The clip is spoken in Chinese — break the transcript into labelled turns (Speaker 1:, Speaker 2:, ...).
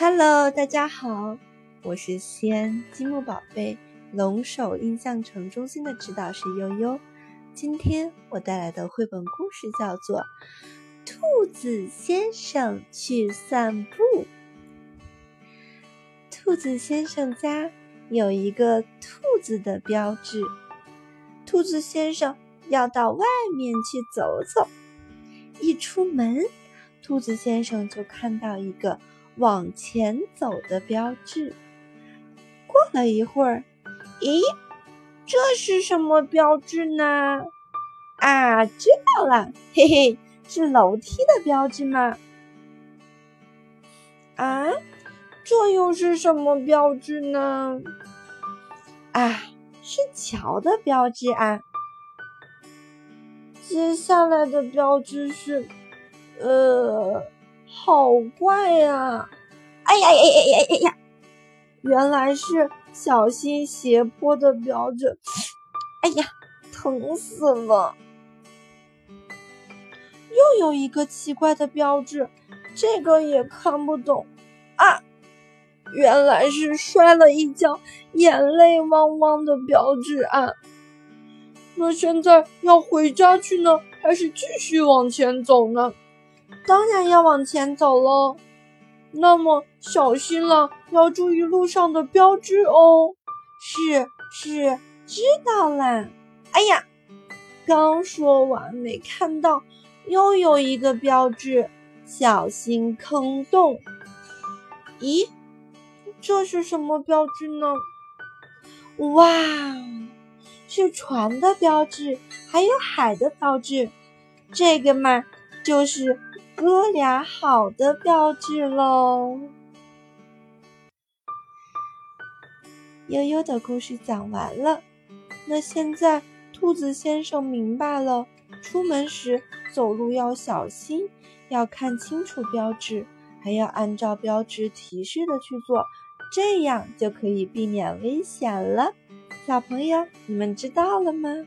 Speaker 1: Hello，大家好，我是西安积木宝贝龙首印象城中心的指导师悠悠。今天我带来的绘本故事叫做《兔子先生去散步》。兔子先生家有一个兔子的标志，兔子先生要到外面去走走。一出门，兔子先生就看到一个。往前走的标志。过了一会儿，咦，这是什么标志呢？啊，知道了，嘿嘿，是楼梯的标志吗？啊，这又是什么标志呢？啊，是桥的标志啊。接下来的标志是，呃。好怪呀！哎呀呀呀呀呀呀！原来是小心斜坡的标志。哎呀，疼死了！又有一个奇怪的标志，这个也看不懂啊！原来是摔了一跤，眼泪汪汪的标志啊！那现在要回家去呢，还是继续往前走呢？当然要往前走喽，那么小心了，要注意路上的标志哦。是是，知道啦。哎呀，刚说完没看到，又有一个标志，小心坑洞。咦，这是什么标志呢？哇，是船的标志，还有海的标志。这个嘛，就是。哥俩好的标志喽。悠悠的故事讲完了，那现在兔子先生明白了，出门时走路要小心，要看清楚标志，还要按照标志提示的去做，这样就可以避免危险了。小朋友，你们知道了吗？